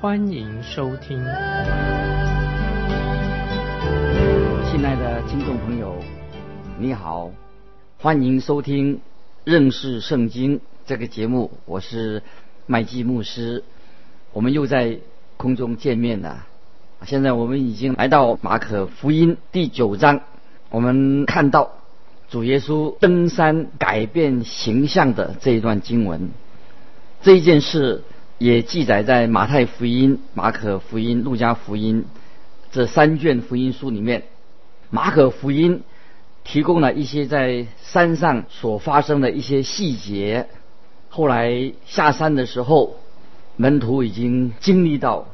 欢迎收听。亲爱的听众朋友，你好，欢迎收听认识圣经这个节目，我是麦基牧师，我们又在空中见面了。现在我们已经来到马可福音第九章，我们看到。主耶稣登山改变形象的这一段经文，这一件事也记载在马太福音、马可福音、路加福音这三卷福音书里面。马可福音提供了一些在山上所发生的一些细节。后来下山的时候，门徒已经经历到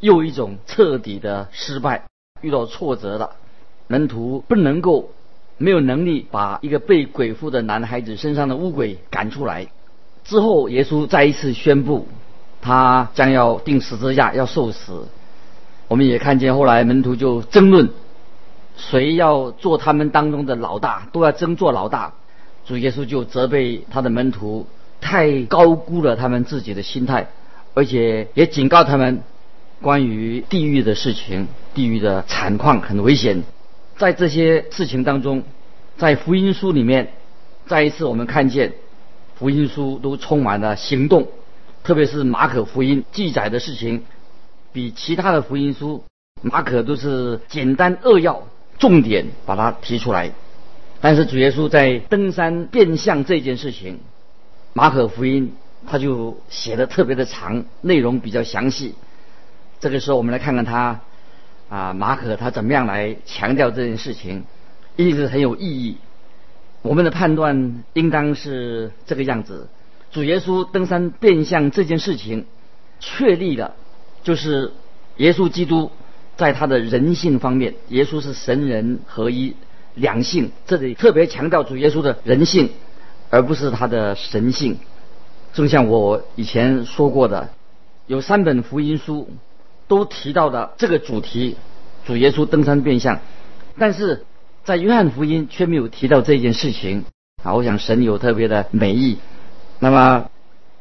又一种彻底的失败，遇到挫折了。门徒不能够。没有能力把一个被鬼附的男孩子身上的乌鬼赶出来。之后，耶稣再一次宣布，他将要钉十字架，要受死。我们也看见后来门徒就争论，谁要做他们当中的老大，都要争做老大。主耶稣就责备他的门徒太高估了他们自己的心态，而且也警告他们关于地狱的事情，地狱的惨况很危险。在这些事情当中，在福音书里面，再一次我们看见福音书都充满了行动，特别是马可福音记载的事情，比其他的福音书马可都是简单扼要，重点把它提出来。但是主耶稣在登山变相这件事情，马可福音他就写的特别的长，内容比较详细。这个时候我们来看看他。啊，马可他怎么样来强调这件事情，一直很有意义。我们的判断应当是这个样子：主耶稣登山变相这件事情，确立了就是耶稣基督在他的人性方面，耶稣是神人合一两性，这里特别强调主耶稣的人性，而不是他的神性。正像我以前说过的，有三本福音书。都提到的这个主题，主耶稣登山变相，但是在约翰福音却没有提到这件事情啊！我想神有特别的美意。那么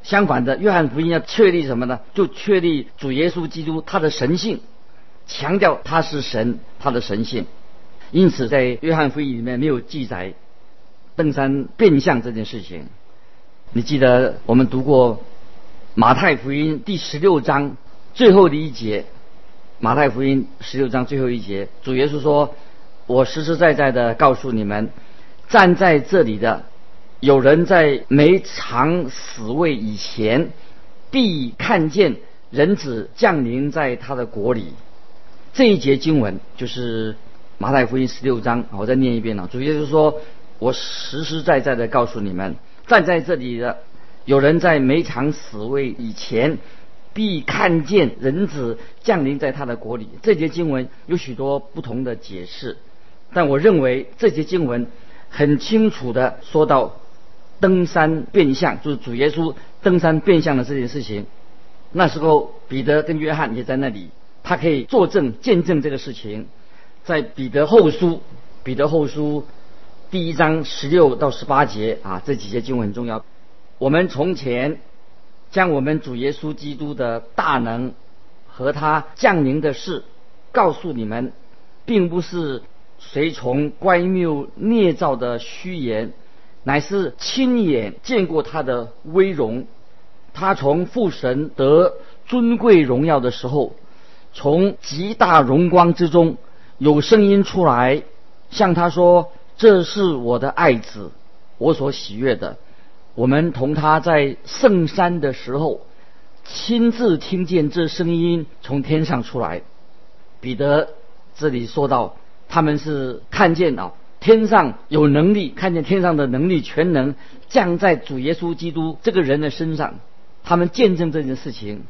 相反的，约翰福音要确立什么呢？就确立主耶稣基督他的神性，强调他是神，他的神性。因此，在约翰福音里面没有记载登山变相这件事情。你记得我们读过马太福音第十六章。最后的一节，《马太福音》十六章最后一节，主耶稣说：“我实实在在的告诉你们，站在这里的有人在没尝死味以前，必看见人子降临在他的国里。”这一节经文就是《马太福音》十六章，我再念一遍了。主耶稣说：“我实实在在的告诉你们，站在这里的有人在没尝死味以前。”必看见人子降临在他的国里。这节经文有许多不同的解释，但我认为这节经文很清楚的说到登山变相，就是主耶稣登山变相的这件事情。那时候彼得跟约翰也在那里，他可以作证见证这个事情。在彼得后书，彼得后书第一章十六到十八节啊，这几节经文很重要。我们从前。将我们主耶稣基督的大能和他降临的事告诉你们，并不是随从乖谬捏造的虚言，乃是亲眼见过他的威容。他从父神得尊贵荣耀的时候，从极大荣光之中有声音出来，向他说：“这是我的爱子，我所喜悦的。”我们同他在圣山的时候，亲自听见这声音从天上出来。彼得这里说到，他们是看见啊，天上有能力，看见天上的能力全能降在主耶稣基督这个人的身上。他们见证这件事情，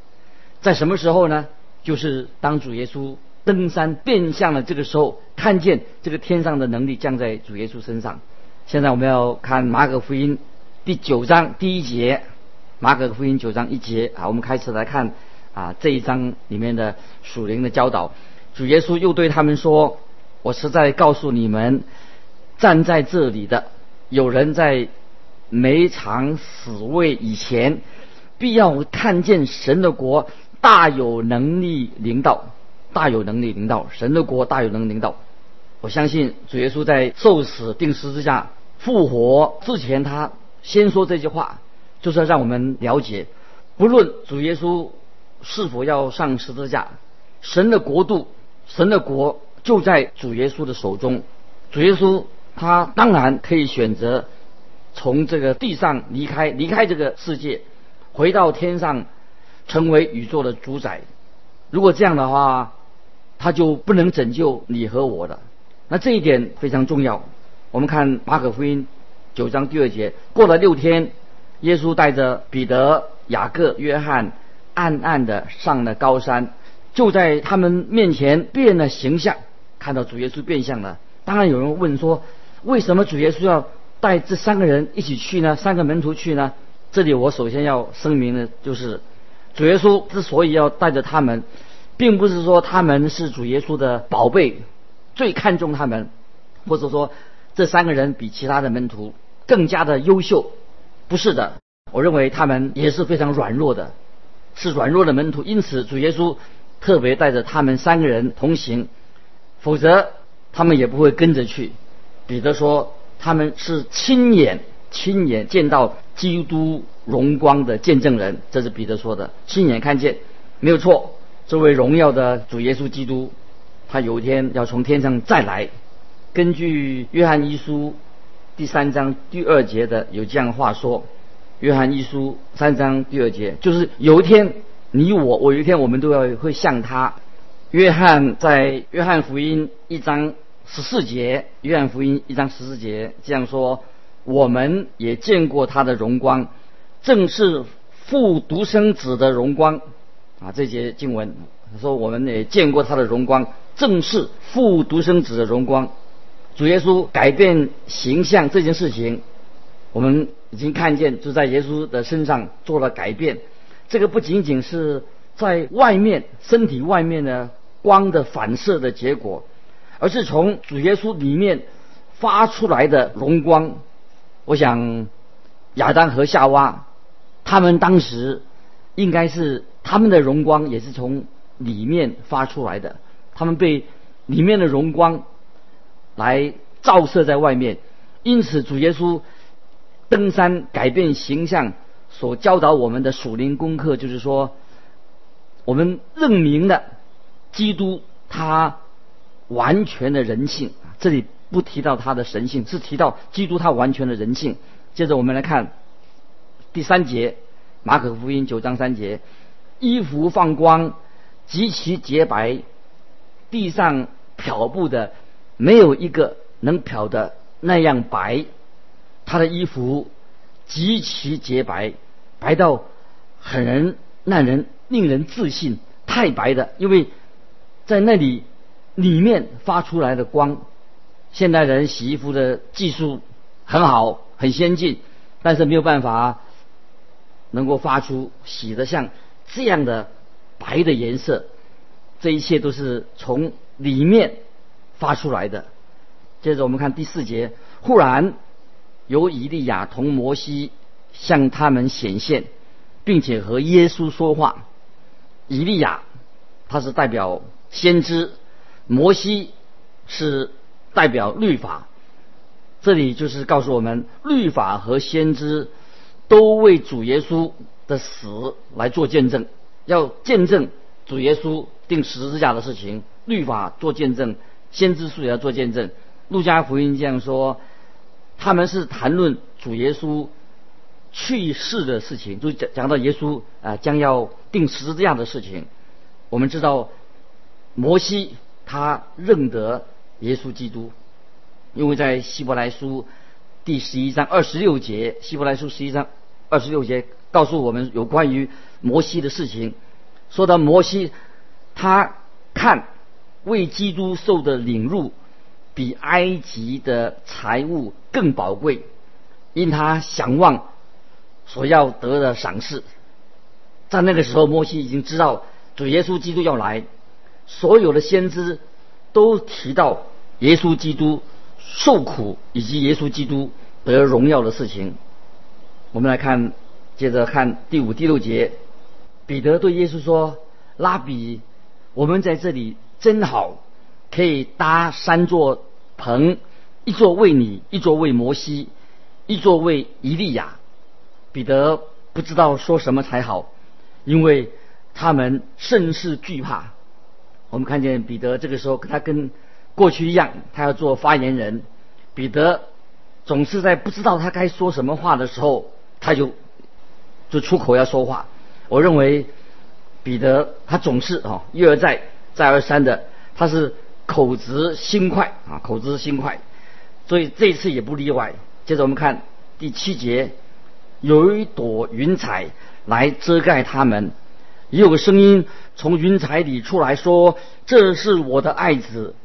在什么时候呢？就是当主耶稣登山变相的这个时候，看见这个天上的能力降在主耶稣身上。现在我们要看马可福音第九章第一节，马可福音九章一节啊，我们开始来看啊这一章里面的属灵的教导。主耶稣又对他们说：“我实在告诉你们，站在这里的有人在每场死位以前，必要看见神的国大有能力领导，大有能力领导，神的国大有能力领导。我相信主耶稣在受死、定十字架。”复活之前，他先说这句话，就是要让我们了解，不论主耶稣是否要上十字架，神的国度、神的国就在主耶稣的手中。主耶稣他当然可以选择从这个地上离开，离开这个世界，回到天上，成为宇宙的主宰。如果这样的话，他就不能拯救你和我了。那这一点非常重要。我们看马可福音九章第二节，过了六天，耶稣带着彼得、雅各、约翰，暗暗的上了高山，就在他们面前变了形象，看到主耶稣变相了。当然有人问说，为什么主耶稣要带这三个人一起去呢？三个门徒去呢？这里我首先要声明的就是，主耶稣之所以要带着他们，并不是说他们是主耶稣的宝贝，最看重他们，或者说。这三个人比其他的门徒更加的优秀，不是的。我认为他们也是非常软弱的，是软弱的门徒。因此，主耶稣特别带着他们三个人同行，否则他们也不会跟着去。彼得说，他们是亲眼亲眼见到基督荣光的见证人，这是彼得说的，亲眼看见，没有错。这位荣耀的主耶稣基督，他有一天要从天上再来。根据约翰一书第三章第二节的有这样话说：约翰一书三章第二节，就是有一天你我我有一天我们都要会像他。约翰在约翰福音一章十四节，约翰福音一章十四节这样说：我们也见过他的荣光，正是父独生子的荣光。啊，这节经文说我们也见过他的荣光，正是父独生子的荣光。主耶稣改变形象这件事情，我们已经看见，就在耶稣的身上做了改变。这个不仅仅是在外面身体外面的光的反射的结果，而是从主耶稣里面发出来的荣光。我想亚当和夏娃他们当时应该是他们的荣光也是从里面发出来的，他们被里面的荣光。来照射在外面，因此主耶稣登山改变形象所教导我们的属灵功课，就是说，我们认明了基督他完全的人性。这里不提到他的神性，是提到基督他完全的人性。接着我们来看第三节，马可福音九章三节，衣服放光，极其洁白，地上漂布的。没有一个能漂的那样白，他的衣服极其洁白，白到很人让人令人自信，太白的，因为在那里里面发出来的光，现代人洗衣服的技术很好，很先进，但是没有办法能够发出洗得像这样的白的颜色，这一切都是从里面。发出来的。接着我们看第四节，忽然由以利亚同摩西向他们显现，并且和耶稣说话。以利亚他是代表先知，摩西是代表律法。这里就是告诉我们，律法和先知都为主耶稣的死来做见证，要见证主耶稣定十字架的事情。律法做见证。先知书也要做见证，路加福音这样说，他们是谈论主耶稣去世的事情，就讲讲到耶稣啊将要定十字架的事情。我们知道摩西他认得耶稣基督，因为在希伯来书第十一章二十六节，希伯来书十一章二十六节告诉我们有关于摩西的事情，说到摩西他看为基督受的领入，比埃及的财物更宝贵，因他想望所要得的赏赐。在那个时候，摩西已经知道主耶稣基督要来，所有的先知都提到耶稣基督受苦以及耶稣基督得荣耀的事情。我们来看，接着看第五、第六节，彼得对耶稣说：“拉比，我们在这里真好，可以搭三座棚，一座为你，一座为摩西，一座为以利亚。”彼得不知道说什么才好。因为他们甚是惧怕。我们看见彼得这个时候，他跟过去一样，他要做发言人。彼得总是在不知道他该说什么话的时候，他就就出口要说话。我认为彼得他总是啊一而再再而三的，他是口直心快啊口直心快，所以这一次也不例外。接着我们看第七节，有一朵云彩。来遮盖他们，也有个声音从云彩里出来说：“这是我的爱子，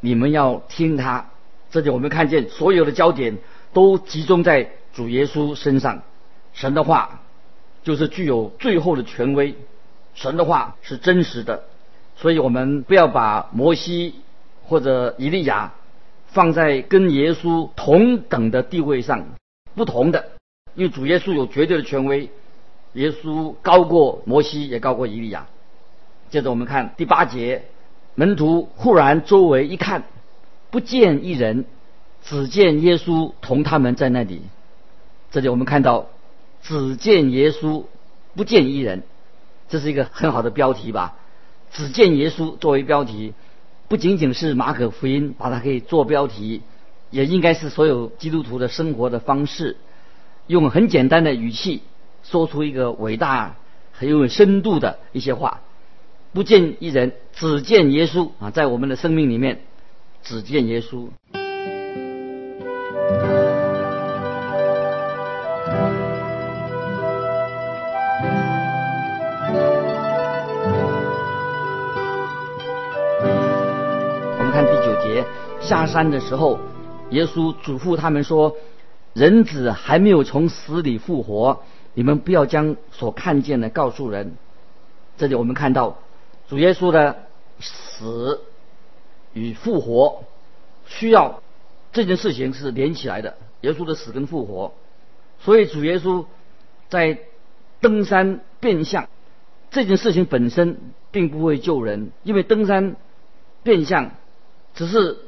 你们要听他。”这里我们看见所有的焦点都集中在主耶稣身上。神的话就是具有最后的权威，神的话是真实的，所以我们不要把摩西或者以利亚放在跟耶稣同等的地位上，不同的，因为主耶稣有绝对的权威。耶稣高过摩西，也高过以利亚。接着我们看第八节，门徒忽然周围一看，不见一人，只见耶稣同他们在那里。这里我们看到，只见耶稣，不见一人，这是一个很好的标题吧？只见耶稣作为标题，不仅仅是马可福音把它可以做标题，也应该是所有基督徒的生活的方式，用很简单的语气。说出一个伟大、很有深度的一些话，不见一人，只见耶稣啊，在我们的生命里面，只见耶稣。我们看第九节，下山的时候，耶稣嘱咐他们说：“人子还没有从死里复活。”你们不要将所看见的告诉人。这里我们看到主耶稣的死与复活需要这件事情是连起来的。耶稣的死跟复活，所以主耶稣在登山变相这件事情本身并不会救人，因为登山变相只是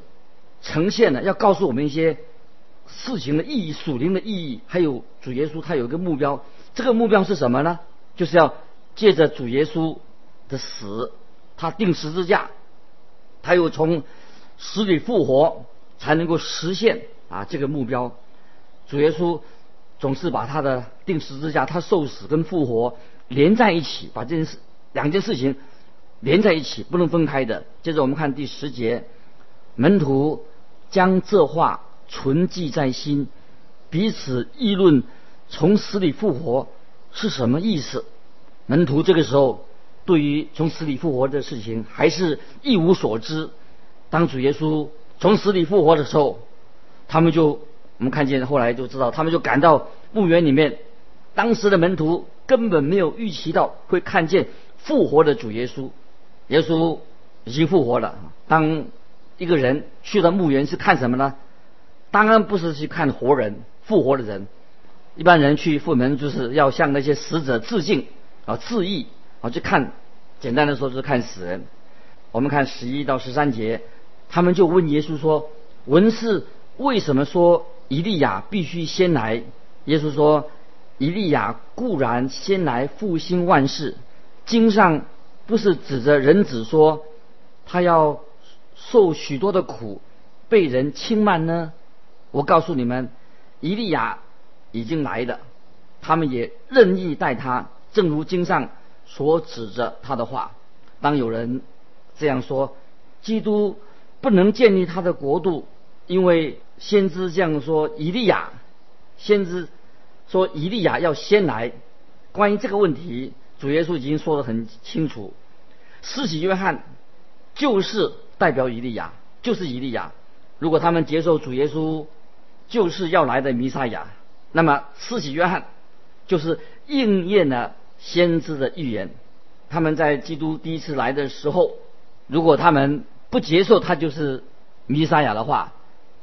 呈现了要告诉我们一些事情的意义、属灵的意义，还有主耶稣他有一个目标。这个目标是什么呢？就是要借着主耶稣的死，他定十字架，他又从死里复活，才能够实现啊这个目标。主耶稣总是把他的定十字架、他受死跟复活连在一起，把这件事两件事情连在一起，不能分开的。接着我们看第十节，门徒将这话存记在心，彼此议论。从死里复活是什么意思？门徒这个时候对于从死里复活的事情还是一无所知。当主耶稣从死里复活的时候，他们就我们看见后来就知道，他们就赶到墓园里面。当时的门徒根本没有预期到会看见复活的主耶稣。耶稣已经复活了。当一个人去了墓园是看什么呢？当然不是去看活人，复活的人。一般人去复门就是要向那些死者致敬啊，致意啊，去看。简单的说就是看死人。我们看十一到十三节，他们就问耶稣说：“文士为什么说以利亚必须先来？”耶稣说：“以利亚固然先来复兴万事，经上不是指着人子说他要受许多的苦，被人轻慢呢？我告诉你们，以利亚。”已经来的，他们也任意待他，正如经上所指着他的话。当有人这样说，基督不能建立他的国度，因为先知这样说，以利亚，先知说以利亚要先来。关于这个问题，主耶稣已经说得很清楚。施洗约翰就是代表以利亚，就是以利亚。如果他们接受主耶稣就是要来的弥撒亚，那么施洗约翰就是应验了先知的预言。他们在基督第一次来的时候，如果他们不接受他就是弥撒亚的话，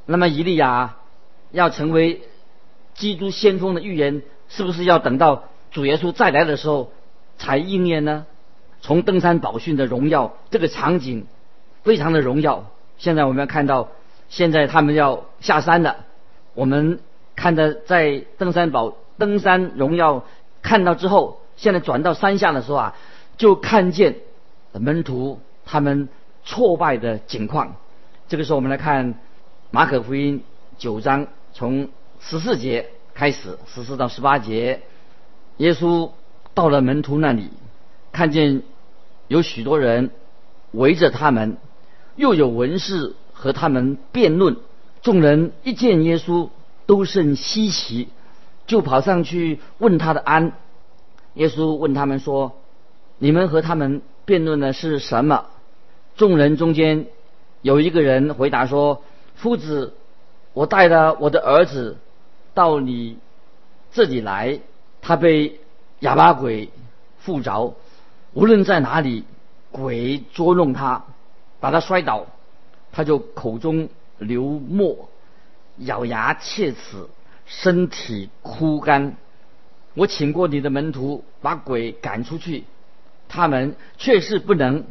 那么以利亚要成为基督先锋的预言，是不是要等到主耶稣再来的时候才应验呢？从登山宝训的荣耀这个场景非常的荣耀。现在我们要看到，现在他们要下山了。我们看的在登山宝登山荣耀看到之后，现在转到山下的时候啊，就看见门徒他们挫败的景况。这个时候，我们来看马可福音九章从十四节开始，十四到十八节，耶稣到了门徒那里，看见有许多人围着他们，又有文士和他们辩论。众人一见耶稣，都甚稀奇，就跑上去问他的安。耶稣问他们说：“你们和他们辩论的是什么？”众人中间有一个人回答说：“夫子，我带了我的儿子到你这里来，他被哑巴鬼附着，无论在哪里，鬼捉弄他，把他摔倒，他就口中。”流沫，咬牙切齿，身体枯干。我请过你的门徒把鬼赶出去，他们确实不能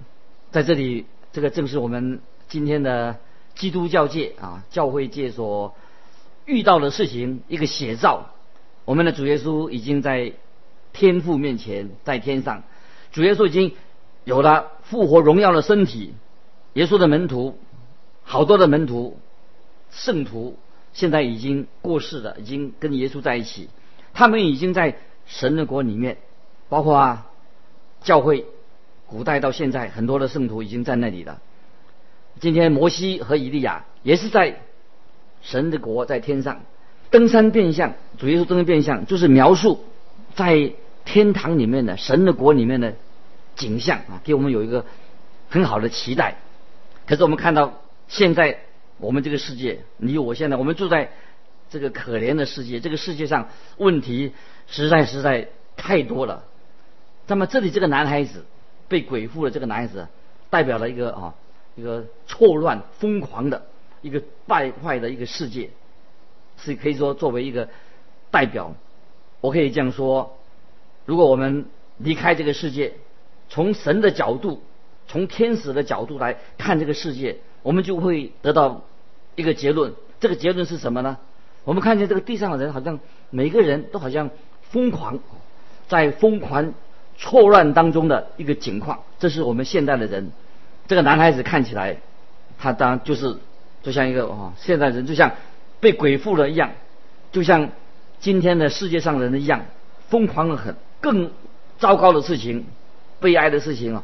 在这里。这个正是我们今天的基督教界啊，教会界所遇到的事情一个写照。我们的主耶稣已经在天父面前，在天上，主耶稣已经有了复活荣耀的身体。耶稣的门徒。好多的门徒、圣徒现在已经过世了，已经跟耶稣在一起。他们已经在神的国里面，包括啊教会，古代到现在很多的圣徒已经在那里了。今天摩西和以利亚也是在神的国在天上登山变相，主耶稣登山变相就是描述在天堂里面的神的国里面的景象啊，给我们有一个很好的期待。可是我们看到。现在我们这个世界，你我现在我们住在这个可怜的世界，这个世界上问题实在实在太多了。那么这里这个男孩子被鬼附的，这个男孩子代表了一个啊一个错乱疯狂的一个败坏的一个世界，是可以说作为一个代表，我可以这样说：如果我们离开这个世界，从神的角度，从天使的角度来看这个世界。我们就会得到一个结论，这个结论是什么呢？我们看见这个地上的人，好像每个人都好像疯狂，在疯狂错乱当中的一个情况。这是我们现代的人。这个男孩子看起来，他当就是就像一个啊，现代人就像被鬼附了一样，就像今天的世界上人一样，疯狂的很。更糟糕的事情，悲哀的事情啊！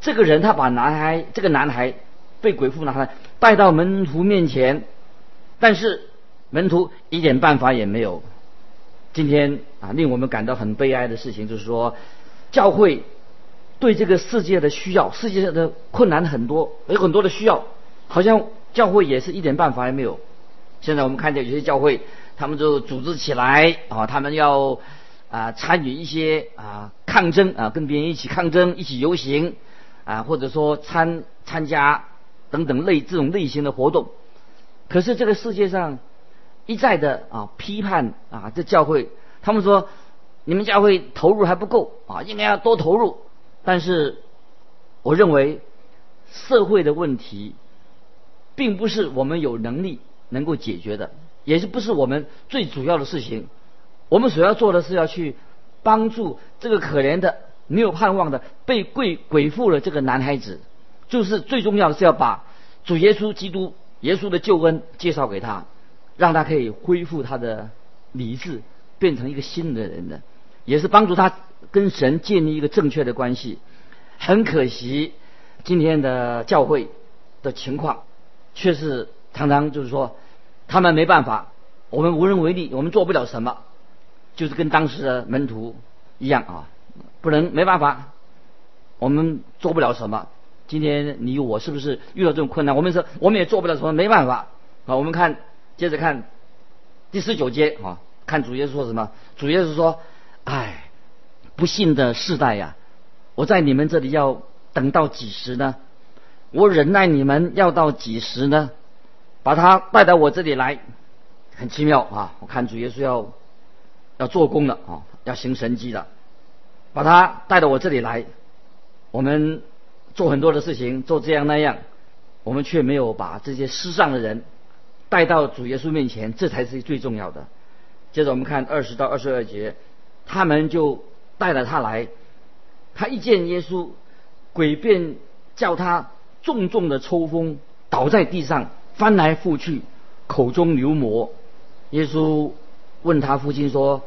这个人他把男孩，这个男孩。被鬼附拿来带到门徒面前，但是门徒一点办法也没有。今天啊，令我们感到很悲哀的事情就是说，教会对这个世界的需要，世界上的困难很多，有很多的需要，好像教会也是一点办法也没有。现在我们看见有些教会，他们就组织起来啊，他们要啊参与一些啊抗争啊，跟别人一起抗争，一起游行啊，或者说参参加。等等类这种类型的活动，可是这个世界上一再的啊批判啊这教会，他们说你们教会投入还不够啊，应该要多投入。但是我认为社会的问题并不是我们有能力能够解决的，也是不是我们最主要的事情。我们所要做的是要去帮助这个可怜的没有盼望的被鬼鬼附了这个男孩子。就是最重要的是要把主耶稣基督耶稣的救恩介绍给他，让他可以恢复他的理智，变成一个新的人的，也是帮助他跟神建立一个正确的关系。很可惜，今天的教会的情况却是常常就是说，他们没办法，我们无能为力，我们做不了什么，就是跟当时的门徒一样啊，不能没办法。我们做不了什么。今天你我是不是遇到这种困难？我们说我们也做不了什么，没办法。啊，我们看接着看第十九节啊，看主耶稣说什么？主耶稣说：“哎，不幸的世代呀，我在你们这里要等到几时呢？我忍耐你们要到几时呢？把他带到我这里来，很奇妙啊！我看主耶稣要要做工了啊，要行神迹的，把他带到我这里来，我们。”做很多的事情，做这样那样，我们却没有把这些失丧的人带到主耶稣面前，这才是最重要的。接着我们看二十到二十二节，他们就带了他来，他一见耶稣，鬼便叫他重重的抽风，倒在地上，翻来覆去，口中流沫。耶稣问他父亲说：“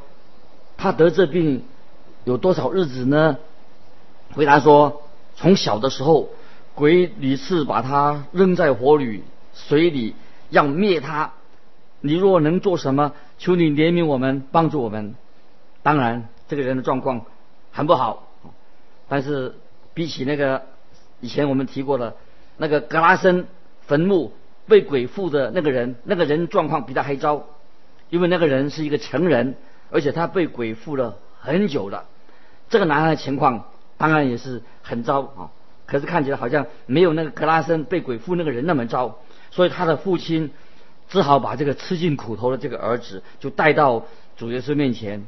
他得这病有多少日子呢？”回答说。从小的时候，鬼屡次把他扔在火里、水里，要灭他。你若能做什么，求你怜悯我们，帮助我们。当然，这个人的状况很不好，但是比起那个以前我们提过的那个格拉森坟墓被鬼附的那个人，那个人状况比他还糟，因为那个人是一个成人，而且他被鬼附了很久了。这个男孩的情况。当然也是很糟啊，可是看起来好像没有那个格拉森被鬼附那个人那么糟，所以他的父亲只好把这个吃尽苦头的这个儿子就带到主耶稣面前。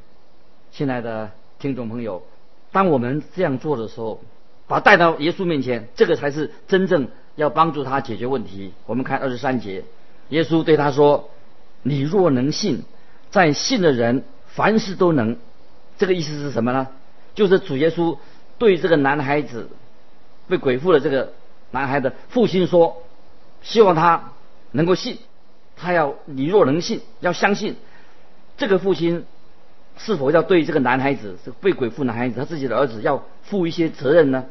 亲爱的听众朋友，当我们这样做的时候，把带到耶稣面前，这个才是真正要帮助他解决问题。我们看二十三节，耶稣对他说：“你若能信，在信的人凡事都能。”这个意思是什么呢？就是主耶稣。对这个男孩子被鬼附的这个男孩的父亲说：“希望他能够信，他要你若能信，要相信。”这个父亲是否要对这个男孩子，这被鬼附男孩子他自己的儿子要负一些责任呢？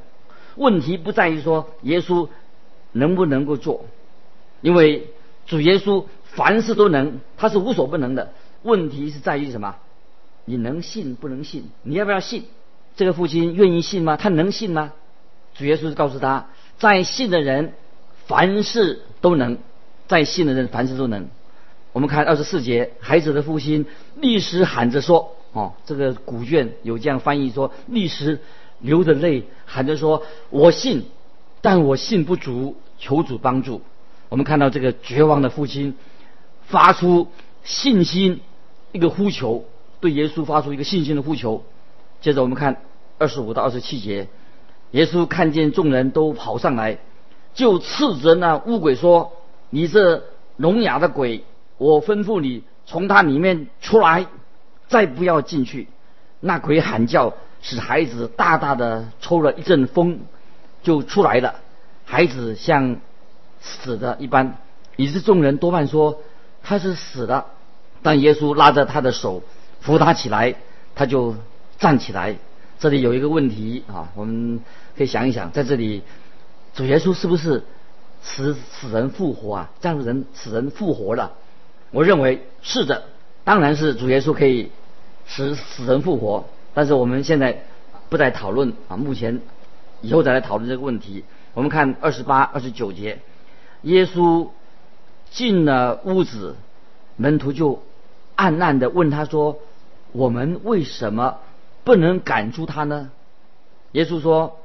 问题不在于说耶稣能不能够做，因为主耶稣凡事都能，他是无所不能的。问题是在于什么？你能信不能信？你要不要信？这个父亲愿意信吗？他能信吗？主耶稣告诉他，在信的人凡事都能，在信的人凡事都能。我们看二十四节，孩子的父亲立时喊着说：“哦，这个古卷有这样翻译说，立时流着泪喊着说：我信，但我信不足，求主帮助。”我们看到这个绝望的父亲发出信心一个呼求，对耶稣发出一个信心的呼求。接着我们看二十五到二十七节，耶稣看见众人都跑上来，就斥责那乌鬼说：“你这聋哑的鬼，我吩咐你从他里面出来，再不要进去。”那鬼喊叫，使孩子大大的抽了一阵风，就出来了。孩子像死的一般，以致众人多半说他是死的。但耶稣拉着他的手扶他起来，他就。站起来，这里有一个问题啊，我们可以想一想，在这里，主耶稣是不是使死人复活啊？这样的人死人复活了？我认为是的，当然是主耶稣可以使死人复活，但是我们现在不再讨论啊，目前以后再来讨论这个问题。我们看二十八、二十九节，耶稣进了屋子，门徒就暗暗的问他说：“我们为什么？”不能赶出他呢？耶稣说：“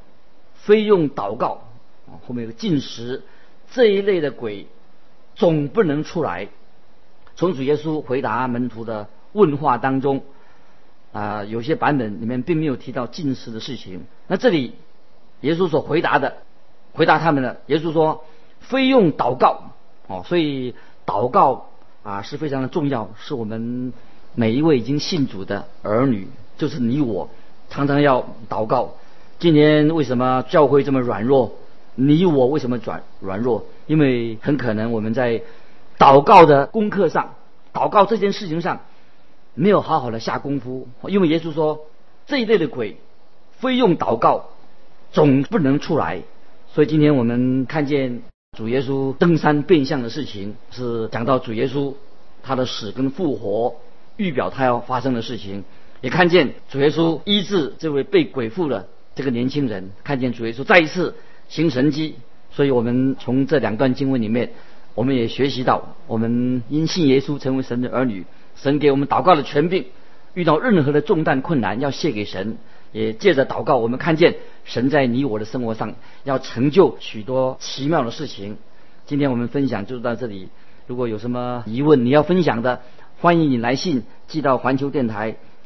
非用祷告啊，后面有个进食这一类的鬼，总不能出来。”从主耶稣回答门徒的问话当中，啊，有些版本里面并没有提到进食的事情。那这里耶稣所回答的，回答他们的，耶稣说：“非用祷告哦，所以祷告啊是非常的重要，是我们每一位已经信主的儿女。”就是你我常常要祷告。今年为什么教会这么软弱？你我为什么软软弱？因为很可能我们在祷告的功课上，祷告这件事情上没有好好的下功夫。因为耶稣说这一类的鬼非用祷告总不能出来。所以今天我们看见主耶稣登山变相的事情，是讲到主耶稣他的死跟复活，预表他要发生的事情。也看见主耶稣医治这位被鬼附的这个年轻人看见主耶稣再一次行神迹，所以我们从这两段经文里面，我们也学习到，我们因信耶稣成为神的儿女，神给我们祷告的权柄，遇到任何的重担困难要谢给神，也借着祷告，我们看见神在你我的生活上要成就许多奇妙的事情。今天我们分享就到这里，如果有什么疑问你要分享的，欢迎你来信寄到环球电台